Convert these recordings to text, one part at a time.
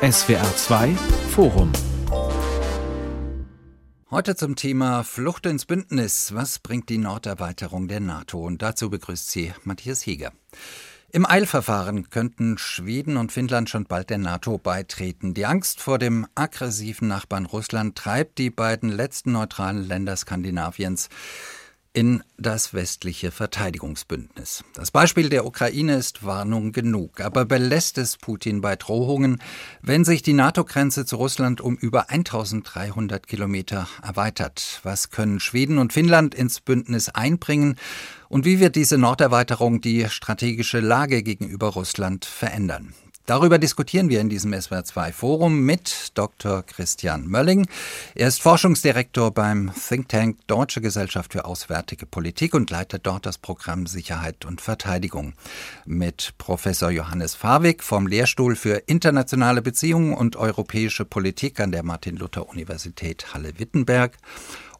SWR 2 Forum Heute zum Thema Flucht ins Bündnis. Was bringt die Norderweiterung der NATO? Und dazu begrüßt sie Matthias Heger. Im Eilverfahren könnten Schweden und Finnland schon bald der NATO beitreten. Die Angst vor dem aggressiven Nachbarn Russland treibt die beiden letzten neutralen Länder Skandinaviens in das westliche Verteidigungsbündnis. Das Beispiel der Ukraine ist Warnung genug, aber belässt es Putin bei Drohungen, wenn sich die NATO-Grenze zu Russland um über 1300 Kilometer erweitert? Was können Schweden und Finnland ins Bündnis einbringen und wie wird diese Norderweiterung die strategische Lage gegenüber Russland verändern? Darüber diskutieren wir in diesem SWR2 Forum mit Dr. Christian Mölling. Er ist Forschungsdirektor beim Think Tank Deutsche Gesellschaft für Auswärtige Politik und leitet dort das Programm Sicherheit und Verteidigung. Mit Professor Johannes Fawig vom Lehrstuhl für internationale Beziehungen und europäische Politik an der Martin-Luther-Universität Halle-Wittenberg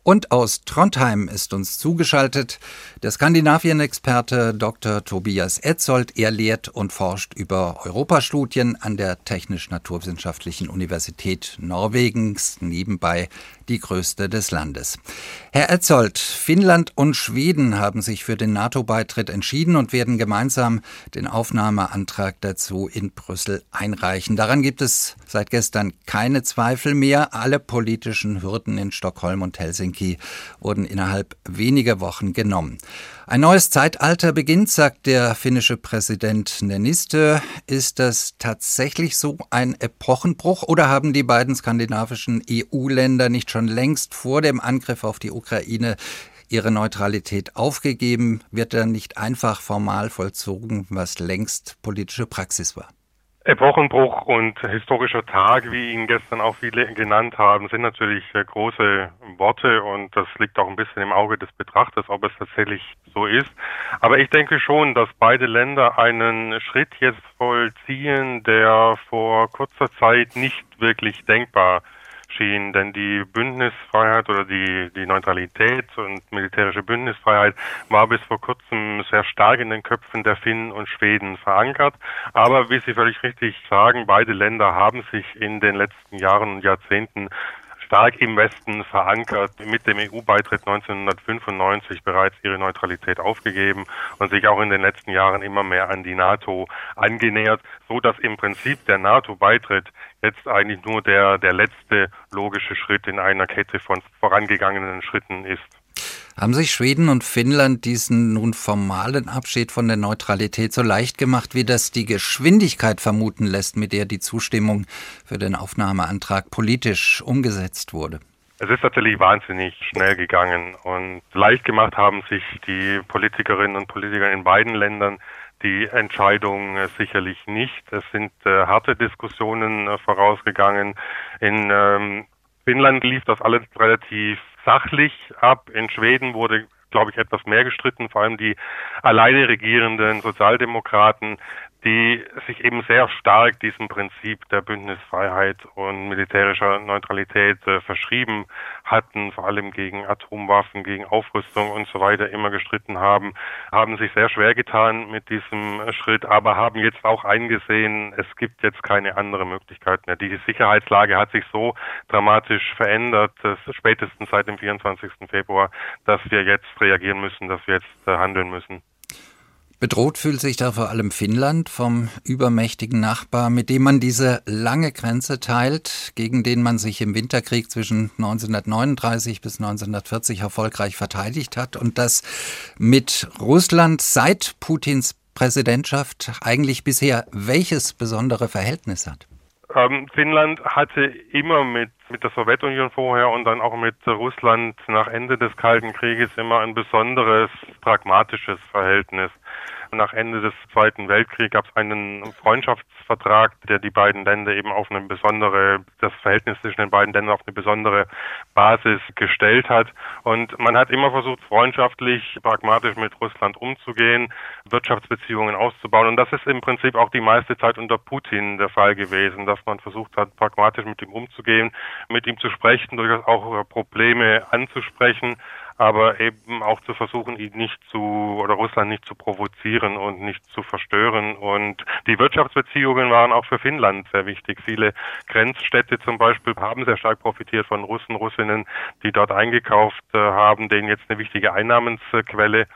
und aus Trondheim ist uns zugeschaltet der Skandinavien-Experte Dr. Tobias Etzold. Er lehrt und forscht über Europastudien an der Technisch-Naturwissenschaftlichen Universität Norwegens, nebenbei die größte des Landes. Herr Etzold, Finnland und Schweden haben sich für den NATO-Beitritt entschieden und werden gemeinsam den Aufnahmeantrag dazu in Brüssel einreichen. Daran gibt es seit gestern keine Zweifel mehr. Alle politischen Hürden in Stockholm und Helsinki wurden innerhalb weniger Wochen genommen. Ein neues Zeitalter beginnt, sagt der finnische Präsident Nenistö. Ist das tatsächlich so ein Epochenbruch oder haben die beiden skandinavischen EU-Länder nicht schon längst vor dem Angriff auf die Ukraine ihre Neutralität aufgegeben? Wird dann nicht einfach formal vollzogen, was längst politische Praxis war? Epochenbruch und historischer Tag, wie ihn gestern auch viele genannt haben, sind natürlich äh, große Worte und das liegt auch ein bisschen im Auge des Betrachters, ob es tatsächlich so ist. Aber ich denke schon, dass beide Länder einen Schritt jetzt vollziehen, der vor kurzer Zeit nicht wirklich denkbar schien, denn die Bündnisfreiheit oder die, die Neutralität und militärische Bündnisfreiheit war bis vor kurzem sehr stark in den Köpfen der Finnen und Schweden verankert. Aber wie Sie völlig richtig sagen, beide Länder haben sich in den letzten Jahren und Jahrzehnten stark im Westen verankert, mit dem EU-Beitritt 1995 bereits ihre Neutralität aufgegeben und sich auch in den letzten Jahren immer mehr an die NATO angenähert, so dass im Prinzip der NATO-Beitritt jetzt eigentlich nur der, der letzte logische Schritt in einer Kette von vorangegangenen Schritten ist. Haben sich Schweden und Finnland diesen nun formalen Abschied von der Neutralität so leicht gemacht, wie das die Geschwindigkeit vermuten lässt, mit der die Zustimmung für den Aufnahmeantrag politisch umgesetzt wurde? Es ist natürlich wahnsinnig schnell gegangen und leicht gemacht haben sich die Politikerinnen und Politiker in beiden Ländern die Entscheidung äh, sicherlich nicht. Es sind äh, harte Diskussionen äh, vorausgegangen. In ähm, Finnland lief das alles relativ sachlich ab. In Schweden wurde glaube ich, etwas mehr gestritten, vor allem die alleine regierenden Sozialdemokraten die sich eben sehr stark diesem Prinzip der Bündnisfreiheit und militärischer Neutralität äh, verschrieben hatten, vor allem gegen Atomwaffen, gegen Aufrüstung und so weiter immer gestritten haben, haben sich sehr schwer getan mit diesem Schritt, aber haben jetzt auch eingesehen, es gibt jetzt keine andere Möglichkeit mehr. Die Sicherheitslage hat sich so dramatisch verändert, spätestens seit dem 24. Februar, dass wir jetzt reagieren müssen, dass wir jetzt äh, handeln müssen. Bedroht fühlt sich da vor allem Finnland vom übermächtigen Nachbar, mit dem man diese lange Grenze teilt, gegen den man sich im Winterkrieg zwischen 1939 bis 1940 erfolgreich verteidigt hat und das mit Russland seit Putins Präsidentschaft eigentlich bisher welches besondere Verhältnis hat? Ähm, Finnland hatte immer mit, mit der Sowjetunion vorher und dann auch mit Russland nach Ende des Kalten Krieges immer ein besonderes pragmatisches Verhältnis. Nach Ende des Zweiten Weltkriegs gab es einen Freundschaftsvertrag, der die beiden Länder eben auf eine besondere, das Verhältnis zwischen den beiden Ländern auf eine besondere Basis gestellt hat. Und man hat immer versucht, freundschaftlich, pragmatisch mit Russland umzugehen, Wirtschaftsbeziehungen auszubauen. Und das ist im Prinzip auch die meiste Zeit unter Putin der Fall gewesen, dass man versucht hat, pragmatisch mit ihm umzugehen, mit ihm zu sprechen, durchaus auch Probleme anzusprechen aber eben auch zu versuchen, ihn nicht zu oder Russland nicht zu provozieren und nicht zu verstören. Und die Wirtschaftsbeziehungen waren auch für Finnland sehr wichtig. Viele Grenzstädte zum Beispiel haben sehr stark profitiert von Russen, Russinnen, die dort eingekauft äh, haben, denen jetzt eine wichtige Einnahmensquelle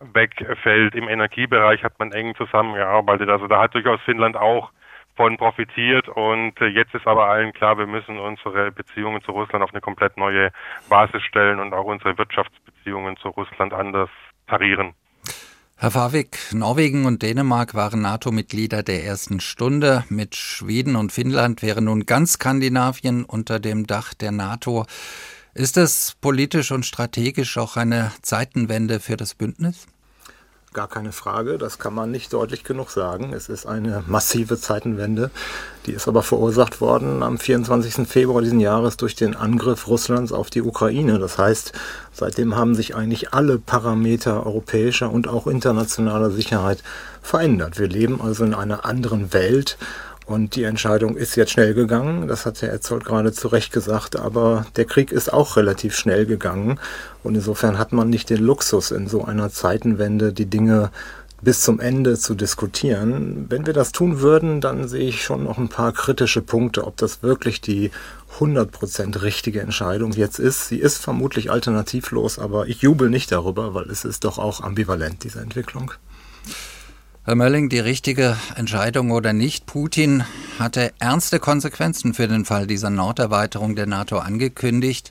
wegfällt. Im Energiebereich hat man eng zusammengearbeitet. Also da hat durchaus Finnland auch von profitiert und äh, jetzt ist aber allen klar, wir müssen unsere Beziehungen zu Russland auf eine komplett neue Basis stellen und auch unsere Wirtschaftsbeziehungen zu Russland anders tarieren. Herr Favik, Norwegen und Dänemark waren NATO-Mitglieder der ersten Stunde. Mit Schweden und Finnland wäre nun ganz Skandinavien unter dem Dach der NATO. Ist das politisch und strategisch auch eine Zeitenwende für das Bündnis? Gar keine Frage, das kann man nicht deutlich genug sagen. Es ist eine massive Zeitenwende. Die ist aber verursacht worden am 24. Februar diesen Jahres durch den Angriff Russlands auf die Ukraine. Das heißt, seitdem haben sich eigentlich alle Parameter europäischer und auch internationaler Sicherheit verändert. Wir leben also in einer anderen Welt und die Entscheidung ist jetzt schnell gegangen, das hat Herr Etzold gerade zu Recht gesagt, aber der Krieg ist auch relativ schnell gegangen. Und insofern hat man nicht den Luxus, in so einer Zeitenwende die Dinge bis zum Ende zu diskutieren. Wenn wir das tun würden, dann sehe ich schon noch ein paar kritische Punkte, ob das wirklich die 100% richtige Entscheidung jetzt ist. Sie ist vermutlich alternativlos, aber ich jubel nicht darüber, weil es ist doch auch ambivalent, diese Entwicklung. Herr Mölling, die richtige Entscheidung oder nicht? Putin hatte ernste Konsequenzen für den Fall dieser Norderweiterung der NATO angekündigt.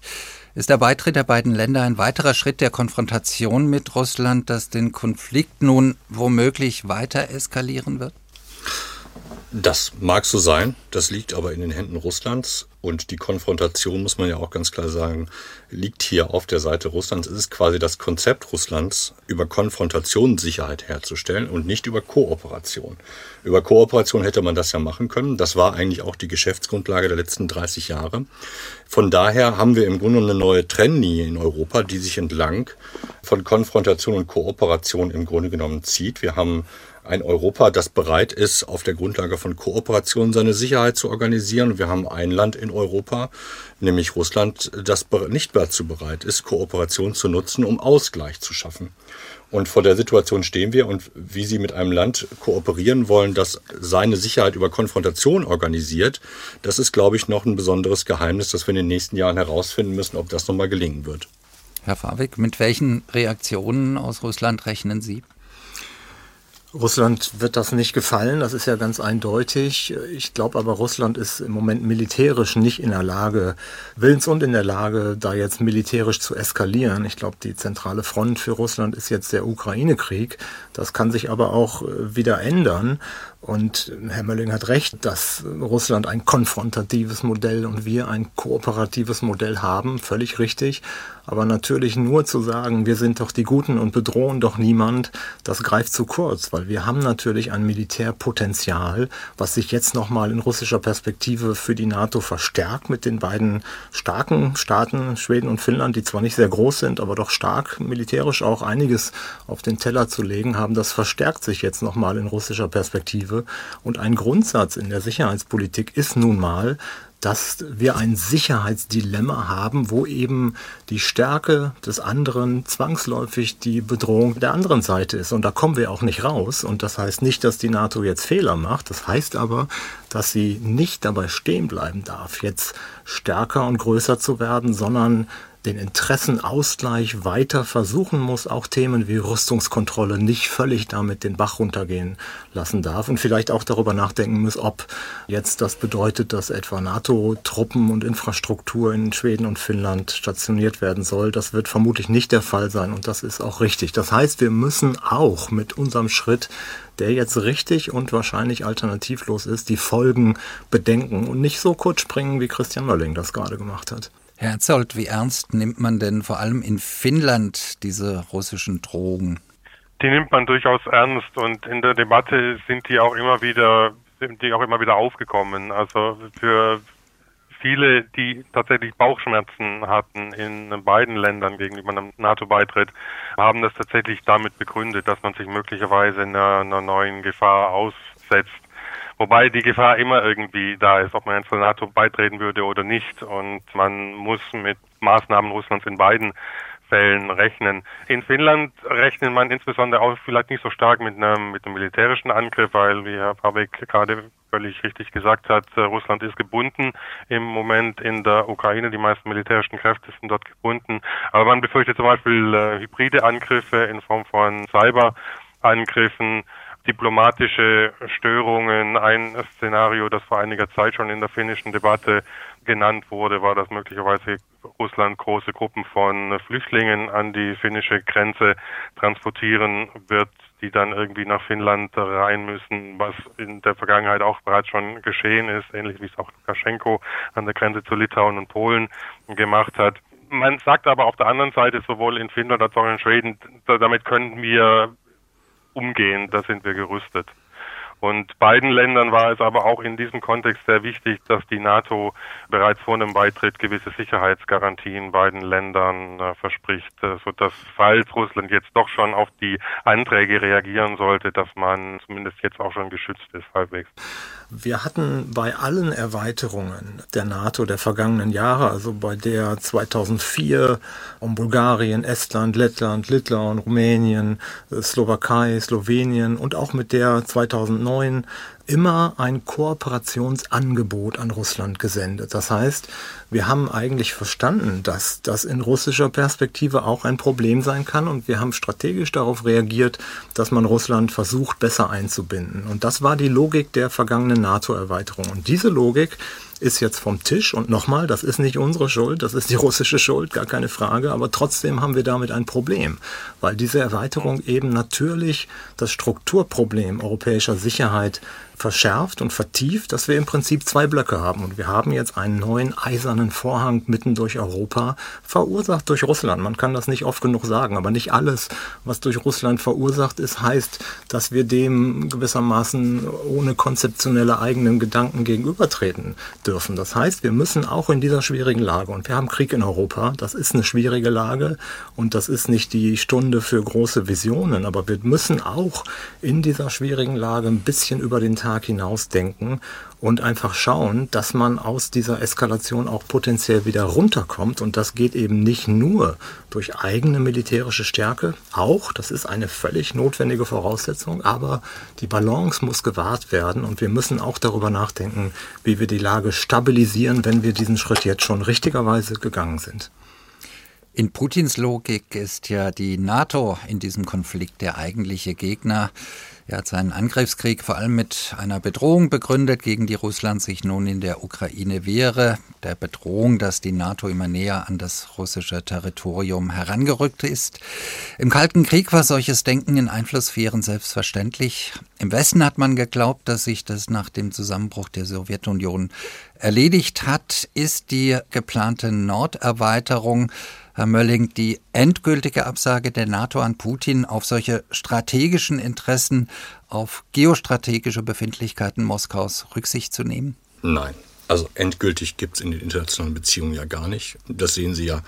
Ist der Beitritt der beiden Länder ein weiterer Schritt der Konfrontation mit Russland, das den Konflikt nun womöglich weiter eskalieren wird? Das mag so sein, das liegt aber in den Händen Russlands und die Konfrontation, muss man ja auch ganz klar sagen, liegt hier auf der Seite Russlands. Es ist quasi das Konzept Russlands, über Konfrontation Sicherheit herzustellen und nicht über Kooperation. Über Kooperation hätte man das ja machen können. Das war eigentlich auch die Geschäftsgrundlage der letzten 30 Jahre. Von daher haben wir im Grunde eine neue Trennlinie in Europa, die sich entlang von Konfrontation und Kooperation im Grunde genommen zieht. Wir haben ein Europa, das bereit ist, auf der Grundlage von Kooperation seine Sicherheit zu organisieren. Wir haben ein Land in Europa, nämlich Russland, das nicht dazu bereit ist, Kooperation zu nutzen, um Ausgleich zu schaffen. Und vor der Situation stehen wir und wie Sie mit einem Land kooperieren wollen, das seine Sicherheit über Konfrontation organisiert, das ist, glaube ich, noch ein besonderes Geheimnis, das wir in den nächsten Jahren herausfinden müssen, ob das nochmal gelingen wird. Herr Fawig, mit welchen Reaktionen aus Russland rechnen Sie? Russland wird das nicht gefallen, das ist ja ganz eindeutig. Ich glaube aber, Russland ist im Moment militärisch nicht in der Lage, willens und in der Lage, da jetzt militärisch zu eskalieren. Ich glaube, die zentrale Front für Russland ist jetzt der Ukraine-Krieg. Das kann sich aber auch äh, wieder ändern. Und Herr Mölling hat recht, dass Russland ein konfrontatives Modell und wir ein kooperatives Modell haben, völlig richtig. Aber natürlich nur zu sagen, wir sind doch die Guten und bedrohen doch niemand, das greift zu kurz, weil wir haben natürlich ein Militärpotenzial, was sich jetzt nochmal in russischer Perspektive für die NATO verstärkt mit den beiden starken Staaten, Schweden und Finnland, die zwar nicht sehr groß sind, aber doch stark militärisch auch einiges auf den Teller zu legen haben. Das verstärkt sich jetzt nochmal in russischer Perspektive. Perspektive. Und ein Grundsatz in der Sicherheitspolitik ist nun mal, dass wir ein Sicherheitsdilemma haben, wo eben die Stärke des anderen zwangsläufig die Bedrohung der anderen Seite ist. Und da kommen wir auch nicht raus. Und das heißt nicht, dass die NATO jetzt Fehler macht. Das heißt aber, dass sie nicht dabei stehen bleiben darf, jetzt stärker und größer zu werden, sondern den Interessenausgleich weiter versuchen muss, auch Themen wie Rüstungskontrolle nicht völlig damit den Bach runtergehen lassen darf und vielleicht auch darüber nachdenken muss, ob jetzt das bedeutet, dass etwa NATO-Truppen und Infrastruktur in Schweden und Finnland stationiert werden soll. Das wird vermutlich nicht der Fall sein und das ist auch richtig. Das heißt, wir müssen auch mit unserem Schritt der jetzt richtig und wahrscheinlich alternativlos ist, die Folgen bedenken und nicht so kurz springen, wie Christian Mölling das gerade gemacht hat. Herr Herzold, wie ernst nimmt man denn vor allem in Finnland diese russischen Drogen? Die nimmt man durchaus ernst und in der Debatte sind die auch immer wieder sind die auch immer wieder aufgekommen. Also für viele, die tatsächlich Bauchschmerzen hatten in beiden Ländern gegenüber einem NATO-Beitritt, haben das tatsächlich damit begründet, dass man sich möglicherweise einer, einer neuen Gefahr aussetzt. Wobei die Gefahr immer irgendwie da ist, ob man jetzt zur NATO beitreten würde oder nicht. Und man muss mit Maßnahmen Russlands in beiden Fällen rechnen. In Finnland rechnet man insbesondere auch vielleicht nicht so stark mit einem, mit einem militärischen Angriff, weil, wie Herr Pabeck gerade völlig richtig gesagt hat, äh, Russland ist gebunden im Moment in der Ukraine. Die meisten militärischen Kräfte sind dort gebunden. Aber man befürchtet zum Beispiel äh, hybride Angriffe in Form von Cyberangriffen diplomatische Störungen. Ein Szenario, das vor einiger Zeit schon in der finnischen Debatte genannt wurde, war, dass möglicherweise Russland große Gruppen von Flüchtlingen an die finnische Grenze transportieren wird, die dann irgendwie nach Finnland rein müssen, was in der Vergangenheit auch bereits schon geschehen ist, ähnlich wie es auch Lukaschenko an der Grenze zu Litauen und Polen gemacht hat. Man sagt aber auf der anderen Seite, sowohl in Finnland als auch in Schweden, damit könnten wir umgehen, da sind wir gerüstet. Und beiden Ländern war es aber auch in diesem Kontext sehr wichtig, dass die NATO bereits vor einem Beitritt gewisse Sicherheitsgarantien beiden Ländern äh, verspricht, äh, sodass falls Russland jetzt doch schon auf die Anträge reagieren sollte, dass man zumindest jetzt auch schon geschützt ist halbwegs. Wir hatten bei allen Erweiterungen der NATO der vergangenen Jahre, also bei der 2004 um Bulgarien, Estland, Lettland, Litauen, Rumänien, äh, Slowakei, Slowenien und auch mit der 2009 immer ein Kooperationsangebot an Russland gesendet. Das heißt, wir haben eigentlich verstanden, dass das in russischer Perspektive auch ein Problem sein kann und wir haben strategisch darauf reagiert, dass man Russland versucht, besser einzubinden. Und das war die Logik der vergangenen NATO-Erweiterung. Und diese Logik ist jetzt vom Tisch. Und nochmal, das ist nicht unsere Schuld, das ist die russische Schuld, gar keine Frage. Aber trotzdem haben wir damit ein Problem, weil diese Erweiterung eben natürlich das Strukturproblem europäischer Sicherheit verschärft und vertieft, dass wir im Prinzip zwei Blöcke haben. Und wir haben jetzt einen neuen eisernen Vorhang mitten durch Europa, verursacht durch Russland. Man kann das nicht oft genug sagen, aber nicht alles, was durch Russland verursacht ist, heißt, dass wir dem gewissermaßen ohne konzeptionelle eigenen Gedanken gegenübertreten dürfen. Das heißt, wir müssen auch in dieser schwierigen Lage, und wir haben Krieg in Europa, das ist eine schwierige Lage und das ist nicht die Stunde für große Visionen, aber wir müssen auch in dieser schwierigen Lage ein bisschen über den Tag hinaus denken und einfach schauen, dass man aus dieser Eskalation auch potenziell wieder runterkommt. Und das geht eben nicht nur durch eigene militärische Stärke, auch, das ist eine völlig notwendige Voraussetzung, aber die Balance muss gewahrt werden und wir müssen auch darüber nachdenken, wie wir die Lage stabilisieren, wenn wir diesen Schritt jetzt schon richtigerweise gegangen sind. In Putins Logik ist ja die NATO in diesem Konflikt der eigentliche Gegner. Er hat seinen Angriffskrieg vor allem mit einer Bedrohung begründet, gegen die Russland sich nun in der Ukraine wehre, der Bedrohung, dass die NATO immer näher an das russische Territorium herangerückt ist. Im Kalten Krieg war solches Denken in Einflusssphären selbstverständlich. Im Westen hat man geglaubt, dass sich das nach dem Zusammenbruch der Sowjetunion erledigt hat, ist die geplante Norderweiterung Herr Mölling, die endgültige Absage der NATO an Putin auf solche strategischen Interessen, auf geostrategische Befindlichkeiten Moskaus Rücksicht zu nehmen? Nein. Also endgültig gibt es in den internationalen Beziehungen ja gar nicht. Das sehen Sie ja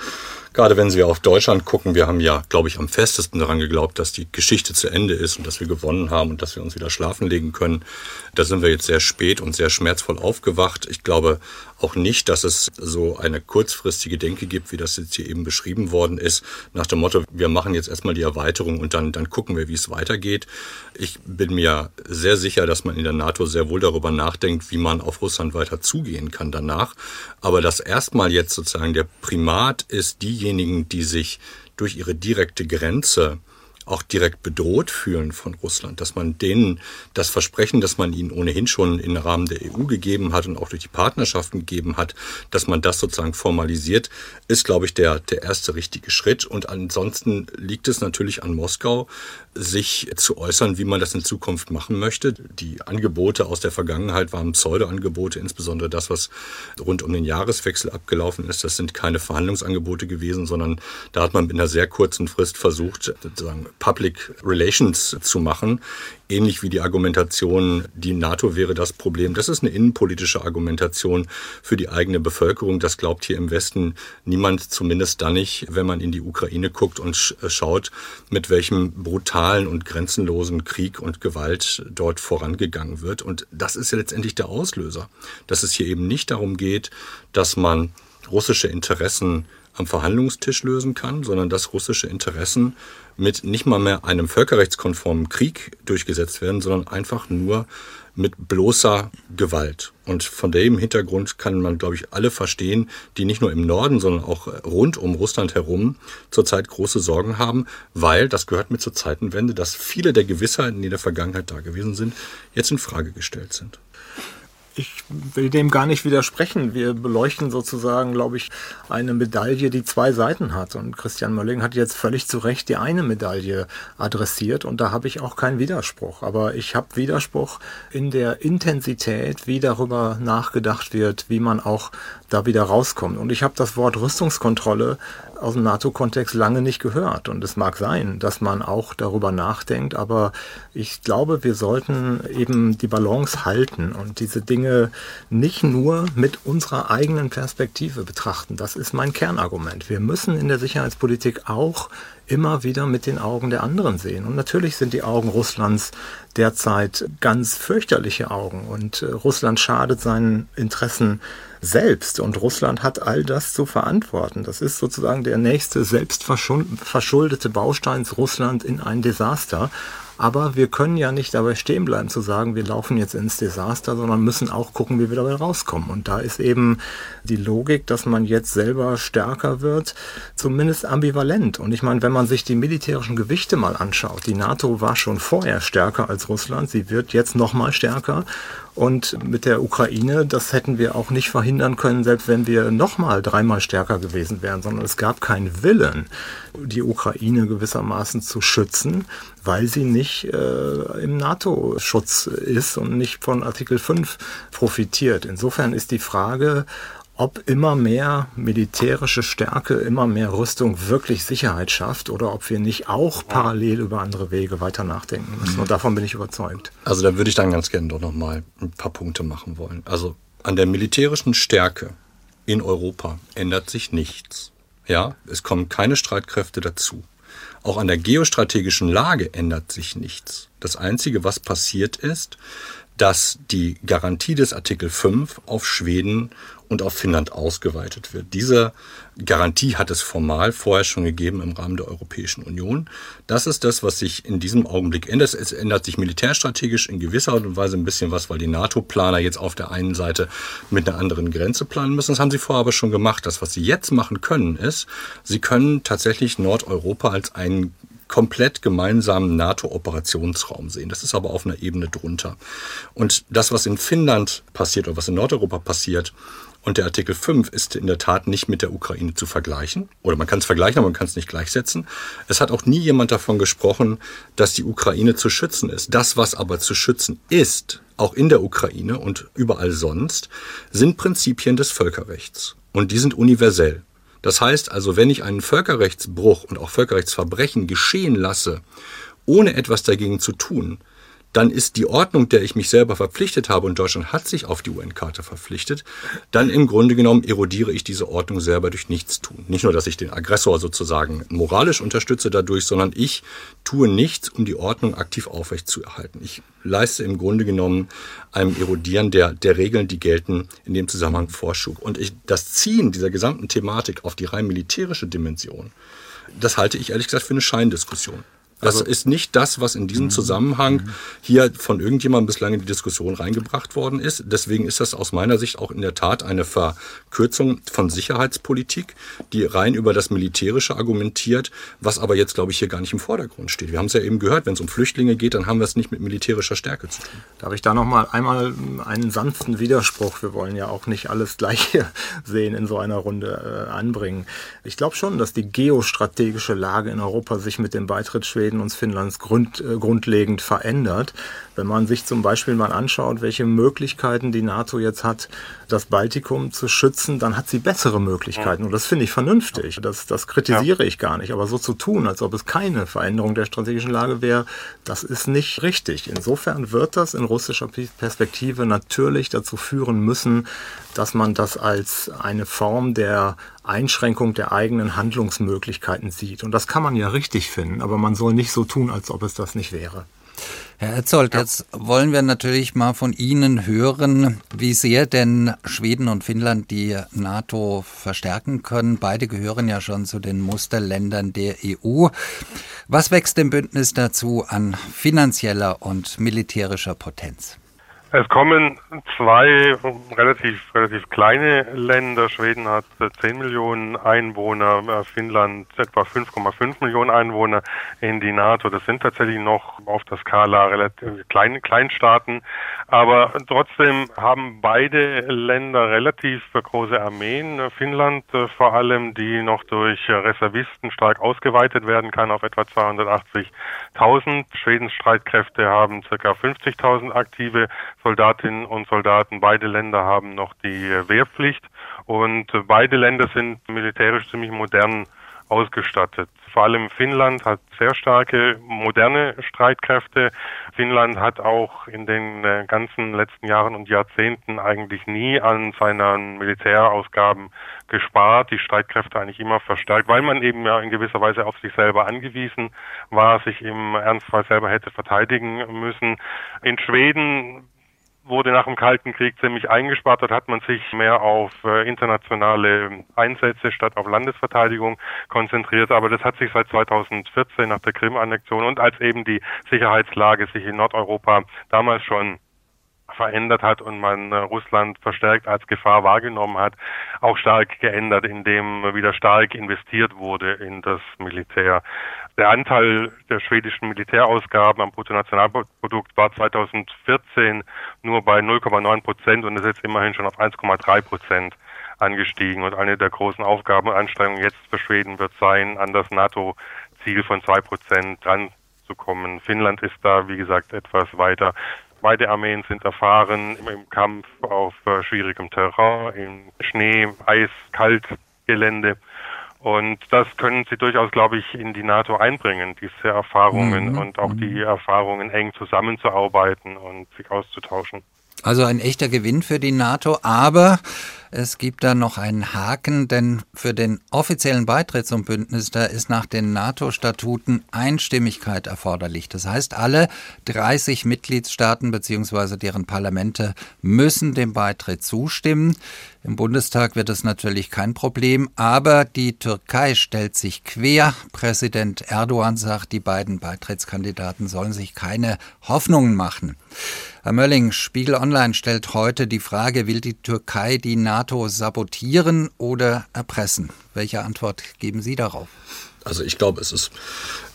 Gerade wenn Sie auf Deutschland gucken, wir haben ja, glaube ich, am festesten daran geglaubt, dass die Geschichte zu Ende ist und dass wir gewonnen haben und dass wir uns wieder schlafen legen können. Da sind wir jetzt sehr spät und sehr schmerzvoll aufgewacht. Ich glaube auch nicht, dass es so eine kurzfristige Denke gibt, wie das jetzt hier eben beschrieben worden ist, nach dem Motto, wir machen jetzt erstmal die Erweiterung und dann, dann gucken wir, wie es weitergeht. Ich bin mir sehr sicher, dass man in der NATO sehr wohl darüber nachdenkt, wie man auf Russland weiter zugehen kann danach. Aber dass erstmal jetzt sozusagen der Primat ist, diejenigen, diejenigen, die sich durch ihre direkte Grenze auch direkt bedroht fühlen von Russland, dass man denen das Versprechen, das man ihnen ohnehin schon im Rahmen der EU gegeben hat und auch durch die Partnerschaften gegeben hat, dass man das sozusagen formalisiert, ist, glaube ich, der, der erste richtige Schritt. Und ansonsten liegt es natürlich an Moskau, sich zu äußern, wie man das in Zukunft machen möchte. Die Angebote aus der Vergangenheit waren Pseudo-Angebote, insbesondere das, was rund um den Jahreswechsel abgelaufen ist. Das sind keine Verhandlungsangebote gewesen, sondern da hat man mit einer sehr kurzen Frist versucht, sozusagen Public Relations zu machen, ähnlich wie die Argumentation, die NATO wäre das Problem. Das ist eine innenpolitische Argumentation für die eigene Bevölkerung. Das glaubt hier im Westen niemand, zumindest dann nicht, wenn man in die Ukraine guckt und äh, schaut, mit welchem brutalen und grenzenlosen Krieg und Gewalt dort vorangegangen wird. Und das ist ja letztendlich der Auslöser, dass es hier eben nicht darum geht, dass man russische Interessen am Verhandlungstisch lösen kann, sondern dass russische Interessen mit nicht mal mehr einem völkerrechtskonformen Krieg durchgesetzt werden, sondern einfach nur mit bloßer Gewalt. Und von dem Hintergrund kann man, glaube ich, alle verstehen, die nicht nur im Norden, sondern auch rund um Russland herum zurzeit große Sorgen haben, weil, das gehört mit zur Zeitenwende, dass viele der Gewissheiten, die in der Vergangenheit da gewesen sind, jetzt in Frage gestellt sind. Ich will dem gar nicht widersprechen. Wir beleuchten sozusagen, glaube ich, eine Medaille, die zwei Seiten hat. Und Christian Mölling hat jetzt völlig zu Recht die eine Medaille adressiert. Und da habe ich auch keinen Widerspruch. Aber ich habe Widerspruch in der Intensität, wie darüber nachgedacht wird, wie man auch da wieder rauskommt. Und ich habe das Wort Rüstungskontrolle aus dem NATO-Kontext lange nicht gehört. Und es mag sein, dass man auch darüber nachdenkt, aber ich glaube, wir sollten eben die Balance halten und diese Dinge nicht nur mit unserer eigenen Perspektive betrachten. Das ist mein Kernargument. Wir müssen in der Sicherheitspolitik auch immer wieder mit den Augen der anderen sehen. Und natürlich sind die Augen Russlands derzeit ganz fürchterliche Augen und äh, Russland schadet seinen Interessen selbst und Russland hat all das zu verantworten. Das ist sozusagen der nächste selbstverschuldete Baustein Russland in ein Desaster. Aber wir können ja nicht dabei stehen bleiben zu sagen, wir laufen jetzt ins Desaster, sondern müssen auch gucken, wie wir dabei rauskommen. Und da ist eben die Logik, dass man jetzt selber stärker wird, zumindest ambivalent. Und ich meine, wenn man sich die militärischen Gewichte mal anschaut, die NATO war schon vorher stärker als Russland, sie wird jetzt noch mal stärker. Und mit der Ukraine, das hätten wir auch nicht verhindern können, selbst wenn wir nochmal dreimal stärker gewesen wären, sondern es gab keinen Willen, die Ukraine gewissermaßen zu schützen, weil sie nicht äh, im NATO-Schutz ist und nicht von Artikel 5 profitiert. Insofern ist die Frage, ob immer mehr militärische Stärke, immer mehr Rüstung wirklich Sicherheit schafft oder ob wir nicht auch parallel über andere Wege weiter nachdenken müssen. Und davon bin ich überzeugt. Also da würde ich dann ganz gerne doch nochmal ein paar Punkte machen wollen. Also an der militärischen Stärke in Europa ändert sich nichts. Ja, es kommen keine Streitkräfte dazu. Auch an der geostrategischen Lage ändert sich nichts. Das Einzige, was passiert ist, dass die Garantie des Artikel 5 auf Schweden und auf Finnland ausgeweitet wird. Diese Garantie hat es formal vorher schon gegeben im Rahmen der Europäischen Union. Das ist das, was sich in diesem Augenblick ändert. Es ändert sich militärstrategisch in gewisser Art und Weise ein bisschen was, weil die NATO-Planer jetzt auf der einen Seite mit einer anderen Grenze planen müssen. Das haben sie vorher aber schon gemacht. Das, was sie jetzt machen können, ist, sie können tatsächlich Nordeuropa als einen komplett gemeinsamen NATO-Operationsraum sehen. Das ist aber auf einer Ebene drunter. Und das, was in Finnland passiert oder was in Nordeuropa passiert, und der Artikel 5 ist in der Tat nicht mit der Ukraine zu vergleichen. Oder man kann es vergleichen, aber man kann es nicht gleichsetzen. Es hat auch nie jemand davon gesprochen, dass die Ukraine zu schützen ist. Das, was aber zu schützen ist, auch in der Ukraine und überall sonst, sind Prinzipien des Völkerrechts. Und die sind universell. Das heißt also, wenn ich einen Völkerrechtsbruch und auch Völkerrechtsverbrechen geschehen lasse, ohne etwas dagegen zu tun, dann ist die Ordnung, der ich mich selber verpflichtet habe, und Deutschland hat sich auf die UN-Karte verpflichtet, dann im Grunde genommen erodiere ich diese Ordnung selber durch Nichtstun. Nicht nur, dass ich den Aggressor sozusagen moralisch unterstütze dadurch, sondern ich tue nichts, um die Ordnung aktiv aufrechtzuerhalten. Ich leiste im Grunde genommen einem Erodieren der, der Regeln, die gelten, in dem Zusammenhang Vorschub. Und ich, das Ziehen dieser gesamten Thematik auf die rein militärische Dimension, das halte ich ehrlich gesagt für eine Scheindiskussion. Das also, ist nicht das, was in diesem mhm. Zusammenhang mhm. hier von irgendjemandem bislang in die Diskussion reingebracht worden ist. Deswegen ist das aus meiner Sicht auch in der Tat eine Verkürzung von Sicherheitspolitik, die rein über das Militärische argumentiert, was aber jetzt, glaube ich, hier gar nicht im Vordergrund steht. Wir haben es ja eben gehört, wenn es um Flüchtlinge geht, dann haben wir es nicht mit militärischer Stärke zu tun. Darf ich da nochmal einmal einen sanften Widerspruch, wir wollen ja auch nicht alles Gleiche sehen in so einer Runde äh, anbringen. Ich glaube schon, dass die geostrategische Lage in Europa sich mit dem Beitritt Schweden Schweden und Finnlands grund, äh, grundlegend verändert. Wenn man sich zum Beispiel mal anschaut, welche Möglichkeiten die NATO jetzt hat, das Baltikum zu schützen, dann hat sie bessere Möglichkeiten. Und das finde ich vernünftig. Das, das kritisiere ich gar nicht. Aber so zu tun, als ob es keine Veränderung der strategischen Lage wäre, das ist nicht richtig. Insofern wird das in russischer Perspektive natürlich dazu führen müssen, dass man das als eine Form der Einschränkung der eigenen Handlungsmöglichkeiten sieht. Und das kann man ja richtig finden, aber man soll nicht so tun, als ob es das nicht wäre. Herr Etzold, ja. jetzt wollen wir natürlich mal von Ihnen hören, wie sehr denn Schweden und Finnland die NATO verstärken können. Beide gehören ja schon zu den Musterländern der EU. Was wächst dem Bündnis dazu an finanzieller und militärischer Potenz? Es kommen zwei relativ, relativ kleine Länder. Schweden hat 10 Millionen Einwohner, äh, Finnland etwa 5,5 Millionen Einwohner in die NATO. Das sind tatsächlich noch auf der Skala relativ kleine Kleinstaaten. Aber trotzdem haben beide Länder relativ große Armeen. Finnland äh, vor allem, die noch durch Reservisten stark ausgeweitet werden kann auf etwa 280.000. Schwedens Streitkräfte haben circa 50.000 aktive Soldatinnen und Soldaten. Beide Länder haben noch die Wehrpflicht und beide Länder sind militärisch ziemlich modern ausgestattet. Vor allem Finnland hat sehr starke moderne Streitkräfte. Finnland hat auch in den äh, ganzen letzten Jahren und Jahrzehnten eigentlich nie an seinen Militärausgaben gespart, die Streitkräfte eigentlich immer verstärkt, weil man eben ja in gewisser Weise auf sich selber angewiesen war, sich im Ernstfall selber hätte verteidigen müssen. In Schweden wurde nach dem Kalten Krieg ziemlich eingespart. Dort hat man sich mehr auf äh, internationale Einsätze statt auf Landesverteidigung konzentriert. Aber das hat sich seit 2014 nach der Krim-Annexion und als eben die Sicherheitslage sich in Nordeuropa damals schon verändert hat und man äh, Russland verstärkt als Gefahr wahrgenommen hat, auch stark geändert, indem wieder stark investiert wurde in das Militär. Der Anteil der schwedischen Militärausgaben am Bruttonationalprodukt war 2014 nur bei 0,9 Prozent und ist jetzt immerhin schon auf 1,3 Prozent angestiegen. Und eine der großen Aufgaben und Anstrengungen jetzt für Schweden wird sein, an das NATO-Ziel von zwei Prozent ranzukommen. Finnland ist da, wie gesagt, etwas weiter. Beide Armeen sind erfahren im Kampf auf äh, schwierigem Terrain, im Schnee, Eis, Kaltgelände. Und das können sie durchaus, glaube ich, in die NATO einbringen, diese Erfahrungen mhm. und auch die mhm. Erfahrungen eng zusammenzuarbeiten und sich auszutauschen. Also ein echter Gewinn für die NATO, aber es gibt da noch einen Haken, denn für den offiziellen Beitritt zum Bündnis, da ist nach den NATO-Statuten Einstimmigkeit erforderlich. Das heißt, alle 30 Mitgliedstaaten bzw. deren Parlamente müssen dem Beitritt zustimmen. Im Bundestag wird es natürlich kein Problem, aber die Türkei stellt sich quer. Präsident Erdogan sagt, die beiden Beitrittskandidaten sollen sich keine Hoffnungen machen. Herr Mölling, Spiegel Online stellt heute die Frage, will die Türkei die NATO sabotieren oder erpressen? Welche Antwort geben Sie darauf? Also ich glaube, es ist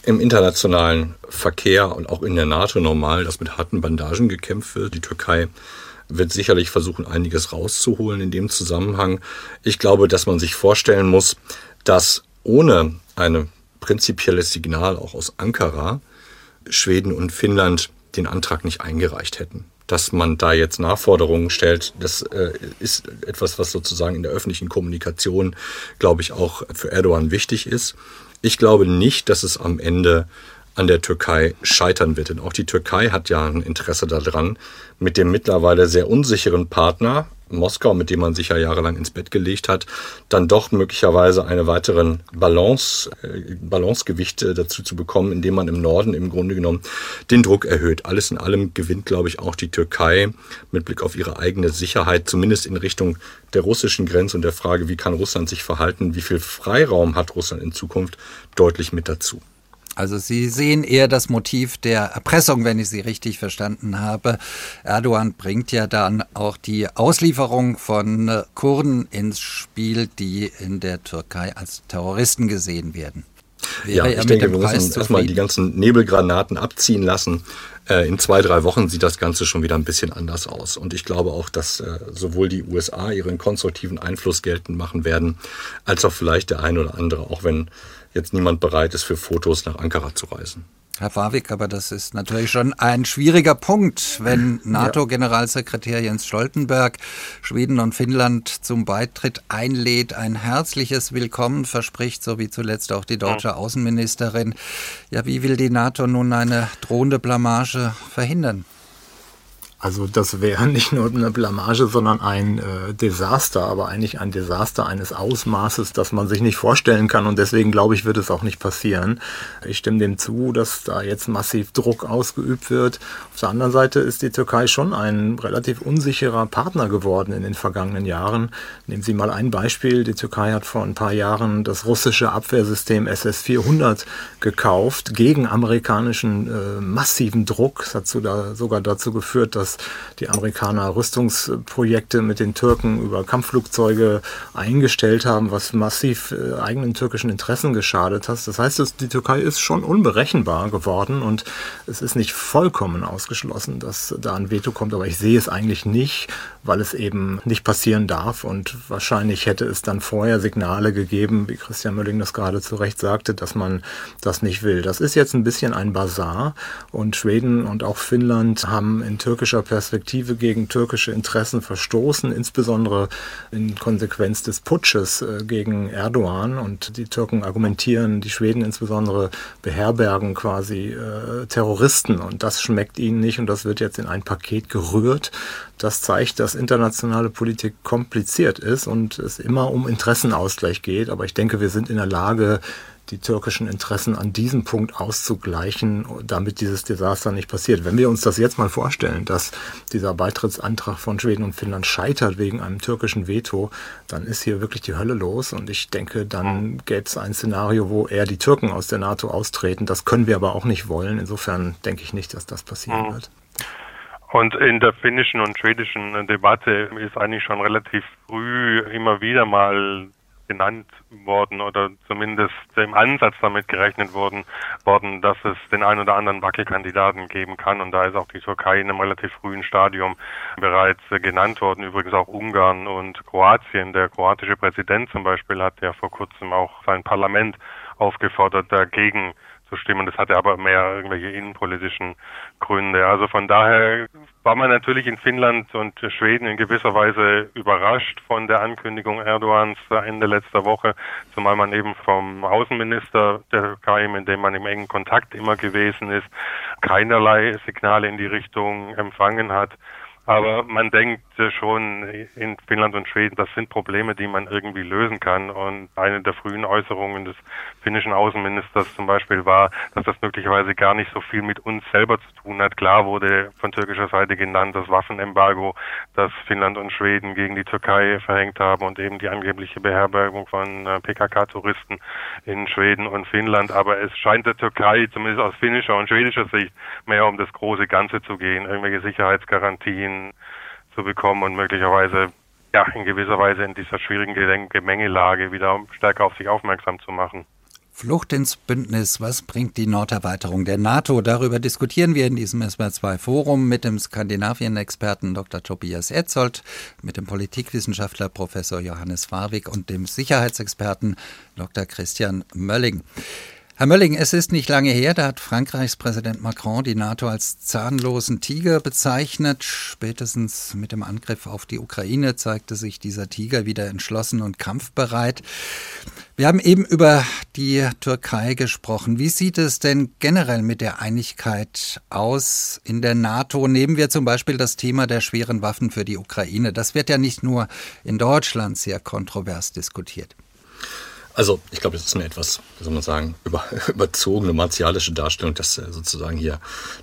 im internationalen Verkehr und auch in der NATO normal, dass mit harten Bandagen gekämpft wird. Die Türkei wird sicherlich versuchen, einiges rauszuholen in dem Zusammenhang. Ich glaube, dass man sich vorstellen muss, dass ohne ein prinzipielles Signal auch aus Ankara Schweden und Finnland den Antrag nicht eingereicht hätten. Dass man da jetzt Nachforderungen stellt, das äh, ist etwas, was sozusagen in der öffentlichen Kommunikation, glaube ich, auch für Erdogan wichtig ist. Ich glaube nicht, dass es am Ende an der Türkei scheitern wird. Denn auch die Türkei hat ja ein Interesse daran, mit dem mittlerweile sehr unsicheren Partner Moskau, mit dem man sich ja jahrelang ins Bett gelegt hat, dann doch möglicherweise eine weiteren Balance, äh, Balancegewichte dazu zu bekommen, indem man im Norden im Grunde genommen den Druck erhöht. Alles in allem gewinnt, glaube ich, auch die Türkei mit Blick auf ihre eigene Sicherheit, zumindest in Richtung der russischen Grenze und der Frage, wie kann Russland sich verhalten, wie viel Freiraum hat Russland in Zukunft, deutlich mit dazu. Also Sie sehen eher das Motiv der Erpressung, wenn ich Sie richtig verstanden habe. Erdogan bringt ja dann auch die Auslieferung von äh, Kurden ins Spiel, die in der Türkei als Terroristen gesehen werden. Wäre ja, ich denke, wir müssen erstmal die ganzen Nebelgranaten abziehen lassen. Äh, in zwei, drei Wochen sieht das Ganze schon wieder ein bisschen anders aus. Und ich glaube auch, dass äh, sowohl die USA ihren konstruktiven Einfluss geltend machen werden, als auch vielleicht der ein oder andere, auch wenn jetzt niemand bereit ist, für Fotos nach Ankara zu reisen. Herr Warwick, aber das ist natürlich schon ein schwieriger Punkt, wenn NATO-Generalsekretär Jens Stoltenberg Schweden und Finnland zum Beitritt einlädt, ein herzliches Willkommen verspricht, so wie zuletzt auch die deutsche Außenministerin. Ja, wie will die NATO nun eine drohende Blamage verhindern? Also das wäre nicht nur eine Blamage, sondern ein äh, Desaster, aber eigentlich ein Desaster eines Ausmaßes, das man sich nicht vorstellen kann und deswegen glaube ich, wird es auch nicht passieren. Ich stimme dem zu, dass da jetzt massiv Druck ausgeübt wird. Auf der anderen Seite ist die Türkei schon ein relativ unsicherer Partner geworden in den vergangenen Jahren. Nehmen Sie mal ein Beispiel. Die Türkei hat vor ein paar Jahren das russische Abwehrsystem SS-400 gekauft gegen amerikanischen äh, massiven Druck. Das hat sogar dazu geführt, dass die Amerikaner Rüstungsprojekte mit den Türken über Kampfflugzeuge eingestellt haben, was massiv äh, eigenen türkischen Interessen geschadet hat. Das heißt, die Türkei ist schon unberechenbar geworden und es ist nicht vollkommen ausgeschlossen, dass da ein Veto kommt, aber ich sehe es eigentlich nicht, weil es eben nicht passieren darf und wahrscheinlich hätte es dann vorher Signale gegeben, wie Christian Mölling das gerade zu Recht sagte, dass man das nicht will. Das ist jetzt ein bisschen ein Bazar und Schweden und auch Finnland haben in türkischer Perspektive gegen türkische Interessen verstoßen, insbesondere in Konsequenz des Putsches äh, gegen Erdogan. Und die Türken argumentieren, die Schweden insbesondere beherbergen quasi äh, Terroristen. Und das schmeckt ihnen nicht und das wird jetzt in ein Paket gerührt. Das zeigt, dass internationale Politik kompliziert ist und es immer um Interessenausgleich geht. Aber ich denke, wir sind in der Lage, die türkischen Interessen an diesem Punkt auszugleichen, damit dieses Desaster nicht passiert. Wenn wir uns das jetzt mal vorstellen, dass dieser Beitrittsantrag von Schweden und Finnland scheitert wegen einem türkischen Veto, dann ist hier wirklich die Hölle los. Und ich denke, dann gäbe es ein Szenario, wo eher die Türken aus der NATO austreten. Das können wir aber auch nicht wollen. Insofern denke ich nicht, dass das passieren mhm. wird. Und in der finnischen und schwedischen Debatte ist eigentlich schon relativ früh immer wieder mal genannt worden oder zumindest im Ansatz damit gerechnet worden, worden, dass es den einen oder anderen Wackelkandidaten geben kann. Und da ist auch die Türkei in einem relativ frühen Stadium bereits genannt worden. Übrigens auch Ungarn und Kroatien. Der kroatische Präsident zum Beispiel hat ja vor kurzem auch sein Parlament aufgefordert, dagegen stimmen. Das hatte aber mehr irgendwelche innenpolitischen Gründe. Also von daher war man natürlich in Finnland und Schweden in gewisser Weise überrascht von der Ankündigung Erdogans Ende letzter Woche, zumal man eben vom Außenminister der Türkei, mit dem man im engen Kontakt immer gewesen ist, keinerlei Signale in die Richtung empfangen hat. Aber man denkt schon in Finnland und Schweden, das sind Probleme, die man irgendwie lösen kann. Und eine der frühen Äußerungen des finnischen Außenministers zum Beispiel war, dass das möglicherweise gar nicht so viel mit uns selber zu tun hat. Klar wurde von türkischer Seite genannt das Waffenembargo, das Finnland und Schweden gegen die Türkei verhängt haben und eben die angebliche Beherbergung von äh, PKK-Touristen in Schweden und Finnland. Aber es scheint der Türkei, zumindest aus finnischer und schwedischer Sicht, mehr um das große Ganze zu gehen, irgendwelche Sicherheitsgarantien zu bekommen und möglicherweise ja in gewisser Weise in dieser schwierigen Gemengelage wieder stärker auf sich aufmerksam zu machen. Flucht ins Bündnis, was bringt die Norderweiterung der NATO? Darüber diskutieren wir in diesem SWR2-Forum mit dem Skandinavien-Experten Dr. Tobias Etzold, mit dem Politikwissenschaftler Professor Johannes Warwick und dem Sicherheitsexperten Dr. Christian Mölling. Herr Mölling, es ist nicht lange her, da hat Frankreichs Präsident Macron die NATO als zahnlosen Tiger bezeichnet. Spätestens mit dem Angriff auf die Ukraine zeigte sich dieser Tiger wieder entschlossen und kampfbereit. Wir haben eben über die Türkei gesprochen. Wie sieht es denn generell mit der Einigkeit aus in der NATO? Nehmen wir zum Beispiel das Thema der schweren Waffen für die Ukraine. Das wird ja nicht nur in Deutschland sehr kontrovers diskutiert. Also ich glaube, das ist eine etwas, wie soll man sagen, über, überzogene martialische Darstellung, dass äh, sozusagen hier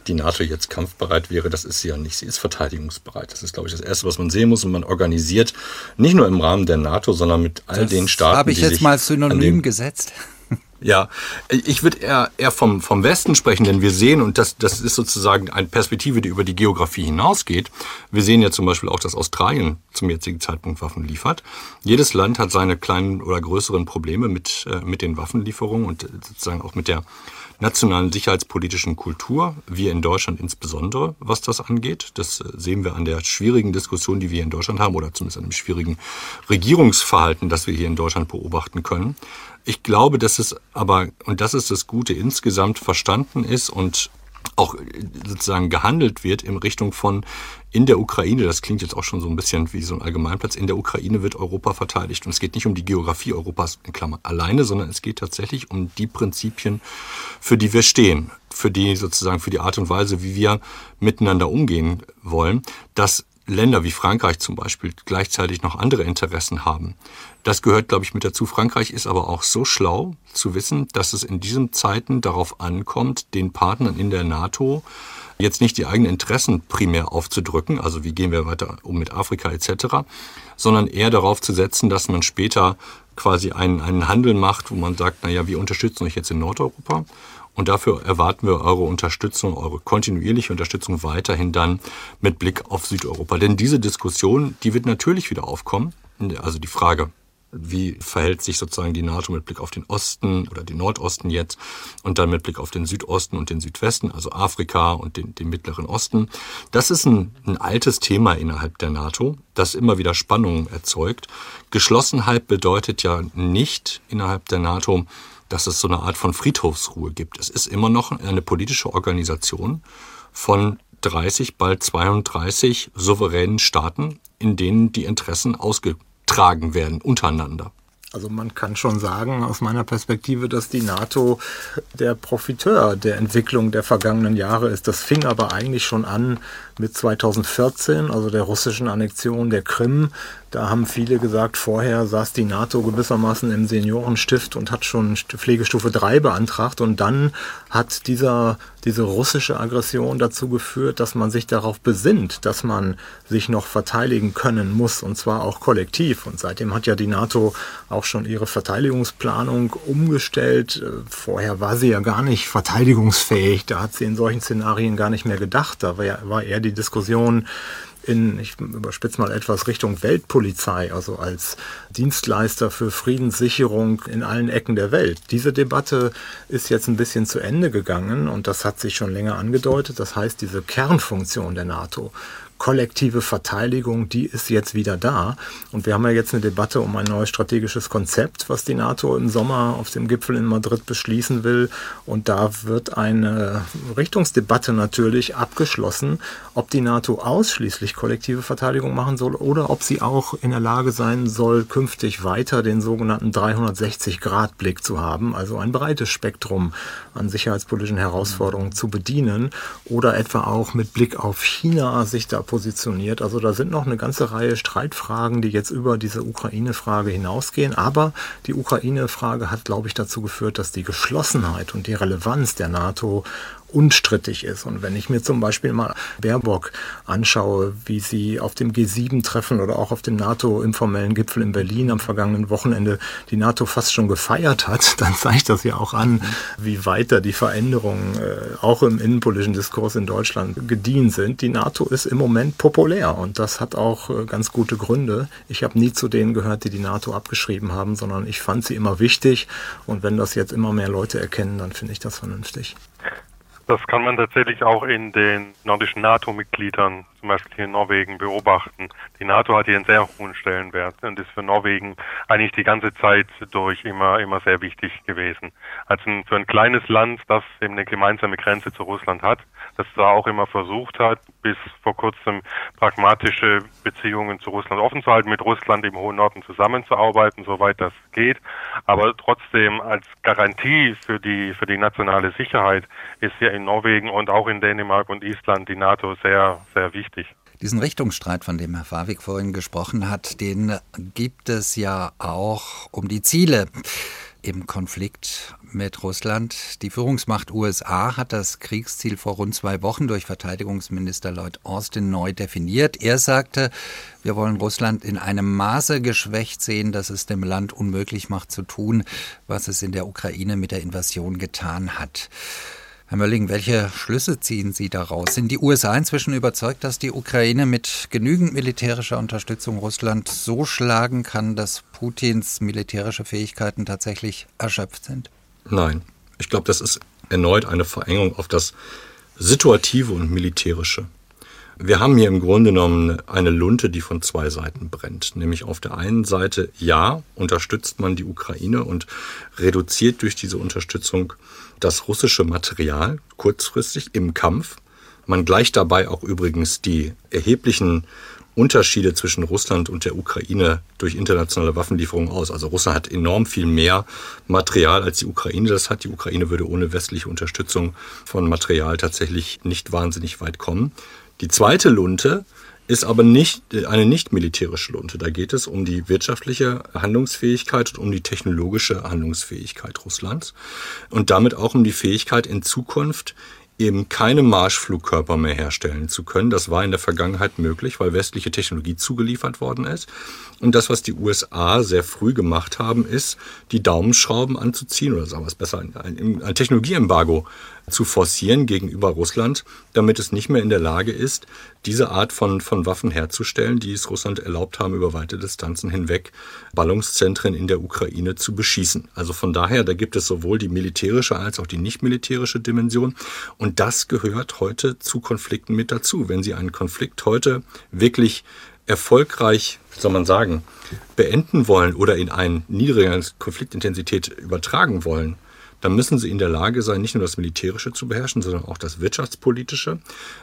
die NATO jetzt kampfbereit wäre. Das ist sie ja nicht. Sie ist verteidigungsbereit. Das ist, glaube ich, das Erste, was man sehen muss. Und man organisiert nicht nur im Rahmen der NATO, sondern mit all das den Staaten. Habe ich jetzt mal synonym gesetzt. Ja, ich würde eher, eher vom, vom Westen sprechen, denn wir sehen, und das, das ist sozusagen eine Perspektive, die über die Geografie hinausgeht. Wir sehen ja zum Beispiel auch, dass Australien zum jetzigen Zeitpunkt Waffen liefert. Jedes Land hat seine kleinen oder größeren Probleme mit, äh, mit den Waffenlieferungen und sozusagen auch mit der nationalen sicherheitspolitischen Kultur, wir in Deutschland insbesondere, was das angeht. Das äh, sehen wir an der schwierigen Diskussion, die wir in Deutschland haben, oder zumindest an dem schwierigen Regierungsverhalten, das wir hier in Deutschland beobachten können. Ich glaube, dass es aber, und das ist das Gute, insgesamt verstanden ist und auch sozusagen gehandelt wird in Richtung von in der Ukraine, das klingt jetzt auch schon so ein bisschen wie so ein Allgemeinplatz, in der Ukraine wird Europa verteidigt. Und es geht nicht um die Geografie Europas in Klammer alleine, sondern es geht tatsächlich um die Prinzipien, für die wir stehen. für die sozusagen für die Art und Weise, wie wir miteinander umgehen wollen, dass Länder wie Frankreich zum Beispiel gleichzeitig noch andere Interessen haben. Das gehört, glaube ich, mit dazu. Frankreich ist aber auch so schlau zu wissen, dass es in diesen Zeiten darauf ankommt, den Partnern in der NATO jetzt nicht die eigenen Interessen primär aufzudrücken, also wie gehen wir weiter um mit Afrika etc., sondern eher darauf zu setzen, dass man später quasi einen, einen Handel macht, wo man sagt, naja, wir unterstützen euch jetzt in Nordeuropa und dafür erwarten wir eure Unterstützung, eure kontinuierliche Unterstützung weiterhin dann mit Blick auf Südeuropa. Denn diese Diskussion, die wird natürlich wieder aufkommen. Also die Frage, wie verhält sich sozusagen die NATO mit Blick auf den Osten oder den Nordosten jetzt und dann mit Blick auf den Südosten und den Südwesten, also Afrika und den, den Mittleren Osten. Das ist ein, ein altes Thema innerhalb der NATO, das immer wieder Spannungen erzeugt. Geschlossenheit bedeutet ja nicht innerhalb der NATO, dass es so eine Art von Friedhofsruhe gibt. Es ist immer noch eine politische Organisation von 30, bald 32 souveränen Staaten, in denen die Interessen ausgetragen werden untereinander. Also man kann schon sagen, aus meiner Perspektive, dass die NATO der Profiteur der Entwicklung der vergangenen Jahre ist. Das fing aber eigentlich schon an mit 2014, also der russischen Annexion der Krim. Da haben viele gesagt, vorher saß die NATO gewissermaßen im Seniorenstift und hat schon Pflegestufe 3 beantragt. Und dann hat dieser, diese russische Aggression dazu geführt, dass man sich darauf besinnt, dass man sich noch verteidigen können muss, und zwar auch kollektiv. Und seitdem hat ja die NATO auch schon ihre Verteidigungsplanung umgestellt. Vorher war sie ja gar nicht verteidigungsfähig. Da hat sie in solchen Szenarien gar nicht mehr gedacht. Da war, war eher die Diskussion, in, ich überspitze mal etwas, Richtung Weltpolizei, also als Dienstleister für Friedenssicherung in allen Ecken der Welt. Diese Debatte ist jetzt ein bisschen zu Ende gegangen und das hat sich schon länger angedeutet. Das heißt, diese Kernfunktion der NATO kollektive Verteidigung, die ist jetzt wieder da. Und wir haben ja jetzt eine Debatte um ein neues strategisches Konzept, was die NATO im Sommer auf dem Gipfel in Madrid beschließen will. Und da wird eine Richtungsdebatte natürlich abgeschlossen, ob die NATO ausschließlich kollektive Verteidigung machen soll oder ob sie auch in der Lage sein soll, künftig weiter den sogenannten 360-Grad-Blick zu haben, also ein breites Spektrum an sicherheitspolitischen Herausforderungen zu bedienen oder etwa auch mit Blick auf China sich da positioniert. Also da sind noch eine ganze Reihe Streitfragen, die jetzt über diese Ukraine-Frage hinausgehen. Aber die Ukraine-Frage hat, glaube ich, dazu geführt, dass die Geschlossenheit und die Relevanz der NATO unstrittig ist. Und wenn ich mir zum Beispiel mal Baerbock anschaue, wie sie auf dem G7-Treffen oder auch auf dem NATO-informellen Gipfel in Berlin am vergangenen Wochenende die NATO fast schon gefeiert hat, dann zeigt das ja auch an, wie weiter die Veränderungen äh, auch im innenpolitischen Diskurs in Deutschland gediehen sind. Die NATO ist im Moment populär und das hat auch äh, ganz gute Gründe. Ich habe nie zu denen gehört, die die NATO abgeschrieben haben, sondern ich fand sie immer wichtig und wenn das jetzt immer mehr Leute erkennen, dann finde ich das vernünftig. Das kann man tatsächlich auch in den nordischen NATO-Mitgliedern, zum Beispiel hier in Norwegen, beobachten. Die NATO hat hier einen sehr hohen Stellenwert und ist für Norwegen eigentlich die ganze Zeit durch immer, immer sehr wichtig gewesen. Also für ein kleines Land, das eben eine gemeinsame Grenze zu Russland hat, das da auch immer versucht hat, bis vor kurzem pragmatische Beziehungen zu Russland offen zu halten, mit Russland im hohen Norden zusammenzuarbeiten, soweit das geht. Aber trotzdem als Garantie für die, für die nationale Sicherheit ist ja in Norwegen und auch in Dänemark und Island die NATO sehr, sehr wichtig. Diesen Richtungsstreit, von dem Herr Fawig vorhin gesprochen hat, den gibt es ja auch um die Ziele im Konflikt mit Russland. Die Führungsmacht USA hat das Kriegsziel vor rund zwei Wochen durch Verteidigungsminister Lloyd Austin neu definiert. Er sagte, wir wollen Russland in einem Maße geschwächt sehen, dass es dem Land unmöglich macht zu tun, was es in der Ukraine mit der Invasion getan hat. Herr Mölling, welche Schlüsse ziehen Sie daraus? Sind die USA inzwischen überzeugt, dass die Ukraine mit genügend militärischer Unterstützung Russland so schlagen kann, dass Putins militärische Fähigkeiten tatsächlich erschöpft sind? Nein. Ich glaube, das ist erneut eine Verengung auf das Situative und Militärische. Wir haben hier im Grunde genommen eine Lunte, die von zwei Seiten brennt. Nämlich auf der einen Seite, ja, unterstützt man die Ukraine und reduziert durch diese Unterstützung das russische Material kurzfristig im Kampf. Man gleicht dabei auch übrigens die erheblichen Unterschiede zwischen Russland und der Ukraine durch internationale Waffenlieferungen aus. Also Russland hat enorm viel mehr Material als die Ukraine das hat. Die Ukraine würde ohne westliche Unterstützung von Material tatsächlich nicht wahnsinnig weit kommen. Die zweite Lunte ist aber nicht eine nicht militärische Lunte. Da geht es um die wirtschaftliche Handlungsfähigkeit und um die technologische Handlungsfähigkeit Russlands und damit auch um die Fähigkeit in Zukunft eben keine Marschflugkörper mehr herstellen zu können. Das war in der Vergangenheit möglich, weil westliche Technologie zugeliefert worden ist. Und das, was die USA sehr früh gemacht haben, ist, die Daumenschrauben anzuziehen oder sagen wir es besser, ein, ein Technologieembargo zu forcieren gegenüber Russland, damit es nicht mehr in der Lage ist, diese Art von, von Waffen herzustellen, die es Russland erlaubt haben, über weite Distanzen hinweg Ballungszentren in der Ukraine zu beschießen. Also von daher, da gibt es sowohl die militärische als auch die nicht militärische Dimension. Und das gehört heute zu Konflikten mit dazu. Wenn Sie einen Konflikt heute wirklich erfolgreich, soll man sagen, beenden wollen oder in eine niedrigere Konfliktintensität übertragen wollen, dann müssen sie in der Lage sein, nicht nur das Militärische zu beherrschen, sondern auch das Wirtschaftspolitische.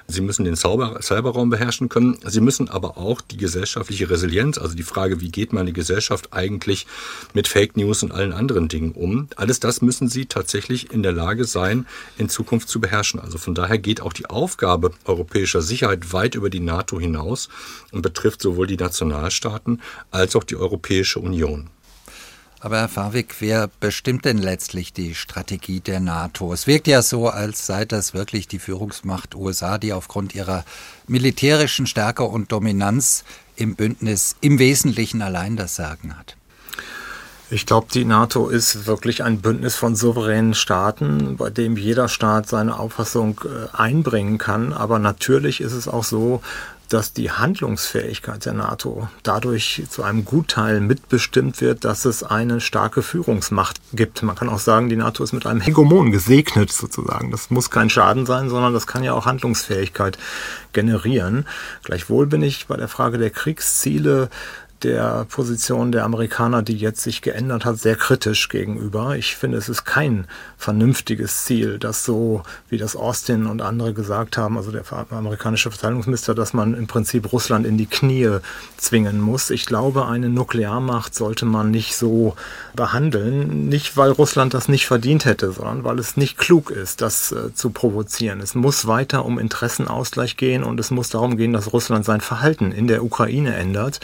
Sie müssen den Cyberraum beherrschen können. Sie müssen aber auch die gesellschaftliche Resilienz, also die Frage, wie geht meine Gesellschaft eigentlich mit Fake News und allen anderen Dingen um, alles das müssen sie tatsächlich in der Lage sein, in Zukunft zu beherrschen. Also von daher geht auch die Aufgabe europäischer Sicherheit weit über die NATO hinaus und betrifft sowohl die Nationalstaaten als auch die Europäische Union. Aber Herr Fawig, wer bestimmt denn letztlich die Strategie der NATO? Es wirkt ja so, als sei das wirklich die Führungsmacht USA, die aufgrund ihrer militärischen Stärke und Dominanz im Bündnis im Wesentlichen allein das Sagen hat. Ich glaube, die NATO ist wirklich ein Bündnis von souveränen Staaten, bei dem jeder Staat seine Auffassung äh, einbringen kann. Aber natürlich ist es auch so, dass die Handlungsfähigkeit der NATO dadurch zu einem Gutteil mitbestimmt wird, dass es eine starke Führungsmacht gibt. Man kann auch sagen, die NATO ist mit einem Hegemon gesegnet sozusagen. Das muss kein Schaden sein, sondern das kann ja auch Handlungsfähigkeit generieren. Gleichwohl bin ich bei der Frage der Kriegsziele der Position der Amerikaner, die jetzt sich geändert hat, sehr kritisch gegenüber. Ich finde, es ist kein vernünftiges Ziel, das so, wie das Austin und andere gesagt haben, also der amerikanische Verteidigungsminister, dass man im Prinzip Russland in die Knie zwingen muss. Ich glaube, eine Nuklearmacht sollte man nicht so behandeln, nicht weil Russland das nicht verdient hätte, sondern weil es nicht klug ist, das äh, zu provozieren. Es muss weiter um Interessenausgleich gehen und es muss darum gehen, dass Russland sein Verhalten in der Ukraine ändert.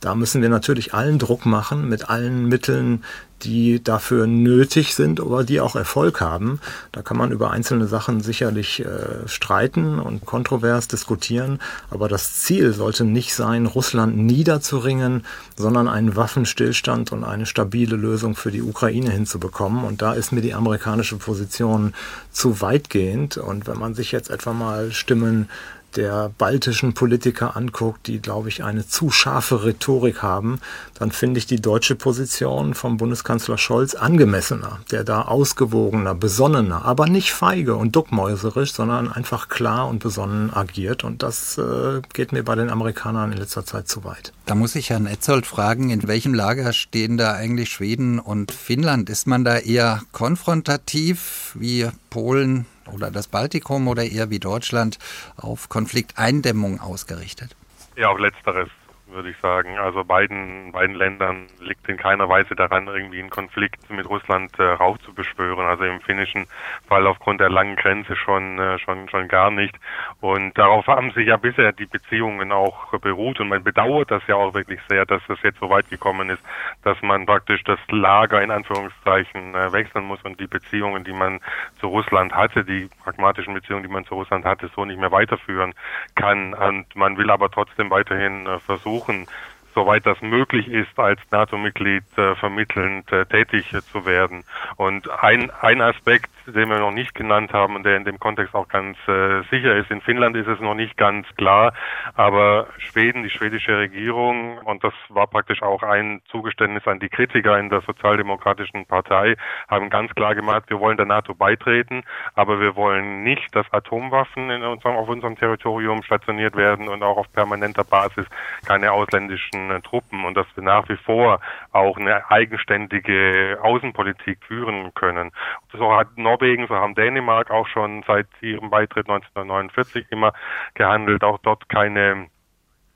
Da müssen wir natürlich allen Druck machen mit allen Mitteln, die dafür nötig sind oder die auch Erfolg haben. Da kann man über einzelne Sachen sicherlich äh, streiten und kontrovers diskutieren, aber das Ziel sollte nicht sein, Russland niederzuringen, sondern einen Waffenstillstand und eine stabile Lösung für die Ukraine hinzubekommen. Und da ist mir die amerikanische Position zu weitgehend. Und wenn man sich jetzt etwa mal Stimmen der baltischen Politiker anguckt, die, glaube ich, eine zu scharfe Rhetorik haben, dann finde ich die deutsche Position vom Bundeskanzler Scholz angemessener, der da ausgewogener, besonnener, aber nicht feige und duckmäuserisch, sondern einfach klar und besonnen agiert. Und das äh, geht mir bei den Amerikanern in letzter Zeit zu weit. Da muss ich Herrn Etzold fragen, in welchem Lager stehen da eigentlich Schweden und Finnland? Ist man da eher konfrontativ wie Polen oder das Baltikum oder eher wie Deutschland auf Konflikteindämmung ausgerichtet? Ja, auf letzteres würde ich sagen. Also beiden, beiden Ländern liegt in keiner Weise daran, irgendwie einen Konflikt mit Russland äh, raufzubeschwören. Also im finnischen Fall aufgrund der langen Grenze schon, äh, schon, schon gar nicht. Und darauf haben sich ja bisher die Beziehungen auch beruht. Und man bedauert das ja auch wirklich sehr, dass es jetzt so weit gekommen ist, dass man praktisch das Lager in Anführungszeichen äh, wechseln muss und die Beziehungen, die man zu Russland hatte, die pragmatischen Beziehungen, die man zu Russland hatte, so nicht mehr weiterführen kann. Und man will aber trotzdem weiterhin äh, versuchen, versuchen, soweit das möglich ist, als NATO-Mitglied äh, vermittelnd äh, tätig äh, zu werden. Und ein, ein Aspekt, den wir noch nicht genannt haben und der in dem Kontext auch ganz äh, sicher ist, in Finnland ist es noch nicht ganz klar, aber Schweden, die schwedische Regierung, und das war praktisch auch ein Zugeständnis an die Kritiker in der Sozialdemokratischen Partei, haben ganz klar gemacht, wir wollen der NATO beitreten, aber wir wollen nicht, dass Atomwaffen in unserem, auf unserem Territorium stationiert werden und auch auf permanenter Basis keine ausländischen äh, Truppen und dass wir nach wie vor auch eine eigenständige Außenpolitik führen können. So hat Norwegen, so haben Dänemark auch schon seit ihrem Beitritt 1949 immer gehandelt, auch dort keine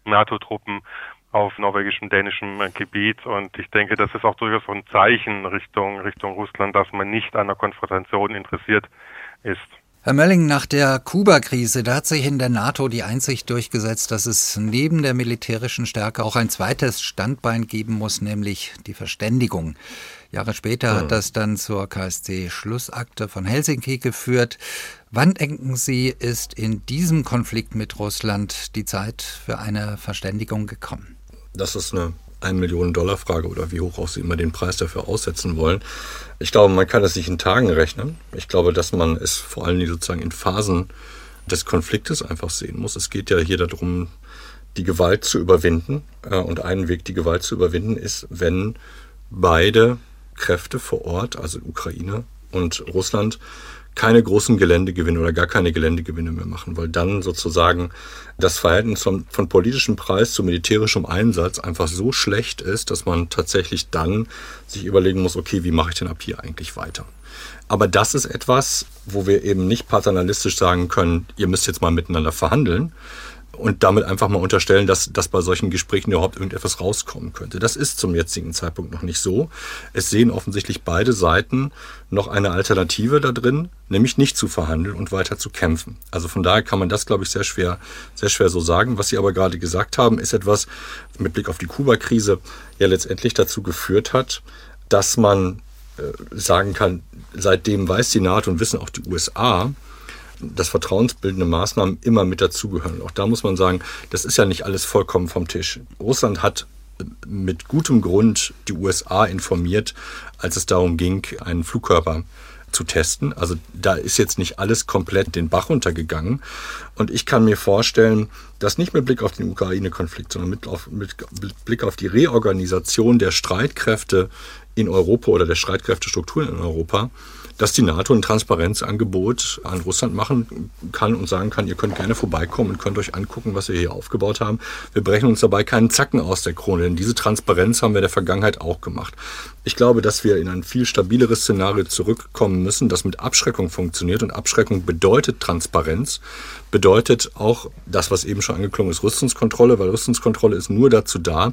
NATO-Truppen auf norwegischem, dänischem Gebiet. Und ich denke, das ist auch durchaus ein Zeichen Richtung, Richtung Russland, dass man nicht an der Konfrontation interessiert ist. Herr Mölling, nach der Kuba-Krise, da hat sich in der NATO die Einsicht durchgesetzt, dass es neben der militärischen Stärke auch ein zweites Standbein geben muss, nämlich die Verständigung. Jahre später hat das dann zur KSC-Schlussakte von Helsinki geführt. Wann denken Sie, ist in diesem Konflikt mit Russland die Zeit für eine Verständigung gekommen? Das ist eine 1 Millionen Dollar Frage oder wie hoch auch Sie immer den Preis dafür aussetzen wollen. Ich glaube, man kann das nicht in Tagen rechnen. Ich glaube, dass man es vor allem sozusagen in Phasen des Konfliktes einfach sehen muss. Es geht ja hier darum, die Gewalt zu überwinden. Äh, und ein Weg, die Gewalt zu überwinden, ist, wenn beide Kräfte vor Ort, also Ukraine und Russland, keine großen Geländegewinne oder gar keine Geländegewinne mehr machen, weil dann sozusagen das Verhältnis von, von politischem Preis zu militärischem Einsatz einfach so schlecht ist, dass man tatsächlich dann sich überlegen muss, okay, wie mache ich denn ab hier eigentlich weiter? Aber das ist etwas, wo wir eben nicht paternalistisch sagen können, ihr müsst jetzt mal miteinander verhandeln, und damit einfach mal unterstellen, dass, dass bei solchen Gesprächen überhaupt irgendetwas rauskommen könnte. Das ist zum jetzigen Zeitpunkt noch nicht so. Es sehen offensichtlich beide Seiten noch eine Alternative da drin, nämlich nicht zu verhandeln und weiter zu kämpfen. Also von daher kann man das, glaube ich, sehr schwer, sehr schwer so sagen. Was Sie aber gerade gesagt haben, ist etwas mit Blick auf die Kuba-Krise ja letztendlich dazu geführt hat, dass man äh, sagen kann, seitdem weiß die NATO und wissen auch die USA, dass vertrauensbildende Maßnahmen immer mit dazugehören. Auch da muss man sagen, das ist ja nicht alles vollkommen vom Tisch. Russland hat mit gutem Grund die USA informiert, als es darum ging, einen Flugkörper zu testen. Also da ist jetzt nicht alles komplett den Bach runtergegangen. Und ich kann mir vorstellen, dass nicht mit Blick auf den Ukraine-Konflikt, sondern mit, auf, mit Blick auf die Reorganisation der Streitkräfte in Europa oder der Streitkräftestrukturen in Europa, dass die NATO ein Transparenzangebot an Russland machen kann und sagen kann, ihr könnt gerne vorbeikommen und könnt euch angucken, was wir hier aufgebaut haben. Wir brechen uns dabei keinen Zacken aus der Krone, denn diese Transparenz haben wir in der Vergangenheit auch gemacht. Ich glaube, dass wir in ein viel stabileres Szenario zurückkommen müssen, das mit Abschreckung funktioniert. Und Abschreckung bedeutet Transparenz, bedeutet auch das, was eben schon angeklungen ist, Rüstungskontrolle, weil Rüstungskontrolle ist nur dazu da,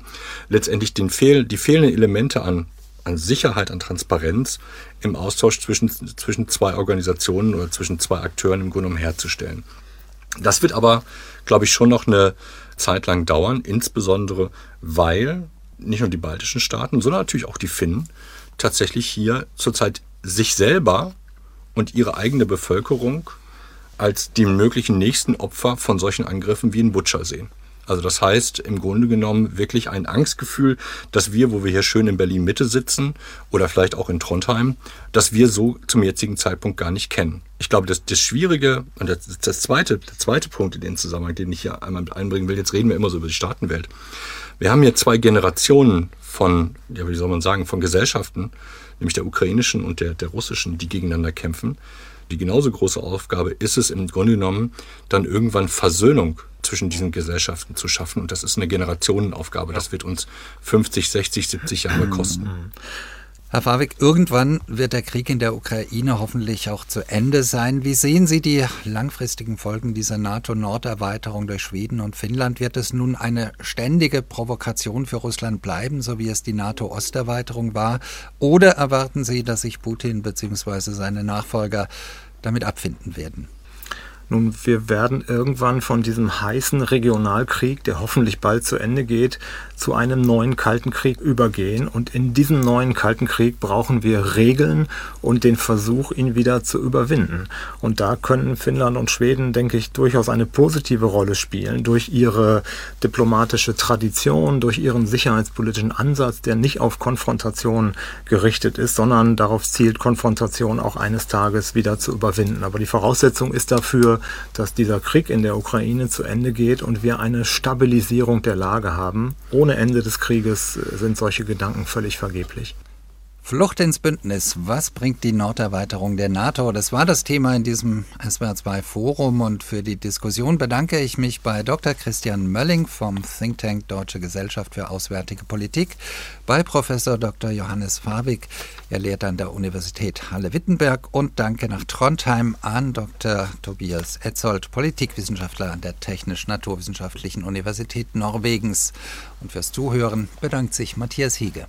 letztendlich den fehl, die fehlenden Elemente an an Sicherheit, an Transparenz im Austausch zwischen, zwischen zwei Organisationen oder zwischen zwei Akteuren im Grunde genommen herzustellen. Das wird aber, glaube ich, schon noch eine Zeit lang dauern, insbesondere weil nicht nur die baltischen Staaten, sondern natürlich auch die Finnen tatsächlich hier zurzeit sich selber und ihre eigene Bevölkerung als die möglichen nächsten Opfer von solchen Angriffen wie in Butcher sehen. Also das heißt im Grunde genommen wirklich ein Angstgefühl, dass wir, wo wir hier schön in Berlin Mitte sitzen oder vielleicht auch in Trondheim, dass wir so zum jetzigen Zeitpunkt gar nicht kennen. Ich glaube, das, das Schwierige und das, das zweite, der zweite Punkt in den Zusammenhang, den ich hier einmal mit einbringen will, jetzt reden wir immer so über die Staatenwelt. Wir haben hier zwei Generationen von, ja, wie soll man sagen, von Gesellschaften, nämlich der ukrainischen und der, der russischen, die gegeneinander kämpfen. Die genauso große Aufgabe ist es im Grunde genommen, dann irgendwann Versöhnung zwischen diesen Gesellschaften zu schaffen. Und das ist eine Generationenaufgabe. Das wird uns 50, 60, 70 Jahre kosten. Herr Fawig, irgendwann wird der Krieg in der Ukraine hoffentlich auch zu Ende sein. Wie sehen Sie die langfristigen Folgen dieser NATO-Norderweiterung durch Schweden und Finnland? Wird es nun eine ständige Provokation für Russland bleiben, so wie es die NATO-Osterweiterung war? Oder erwarten Sie, dass sich Putin bzw. seine Nachfolger damit abfinden werden? Nun, wir werden irgendwann von diesem heißen Regionalkrieg, der hoffentlich bald zu Ende geht, zu einem neuen Kalten Krieg übergehen. Und in diesem neuen Kalten Krieg brauchen wir Regeln und den Versuch, ihn wieder zu überwinden. Und da könnten Finnland und Schweden, denke ich, durchaus eine positive Rolle spielen, durch ihre diplomatische Tradition, durch ihren sicherheitspolitischen Ansatz, der nicht auf Konfrontation gerichtet ist, sondern darauf zielt, Konfrontation auch eines Tages wieder zu überwinden. Aber die Voraussetzung ist dafür, dass dieser Krieg in der Ukraine zu Ende geht und wir eine Stabilisierung der Lage haben. Ohne Ende des Krieges sind solche Gedanken völlig vergeblich. Flucht ins Bündnis. Was bringt die Norderweiterung der NATO? Das war das Thema in diesem SWR2 Forum und für die Diskussion bedanke ich mich bei Dr. Christian Mölling vom Think Tank Deutsche Gesellschaft für Auswärtige Politik, bei Professor Dr. Johannes Fabig, er lehrt an der Universität Halle-Wittenberg und danke nach Trondheim an Dr. Tobias Etzold, Politikwissenschaftler an der Technisch-Naturwissenschaftlichen Universität Norwegens. Und fürs Zuhören bedankt sich Matthias Hiege.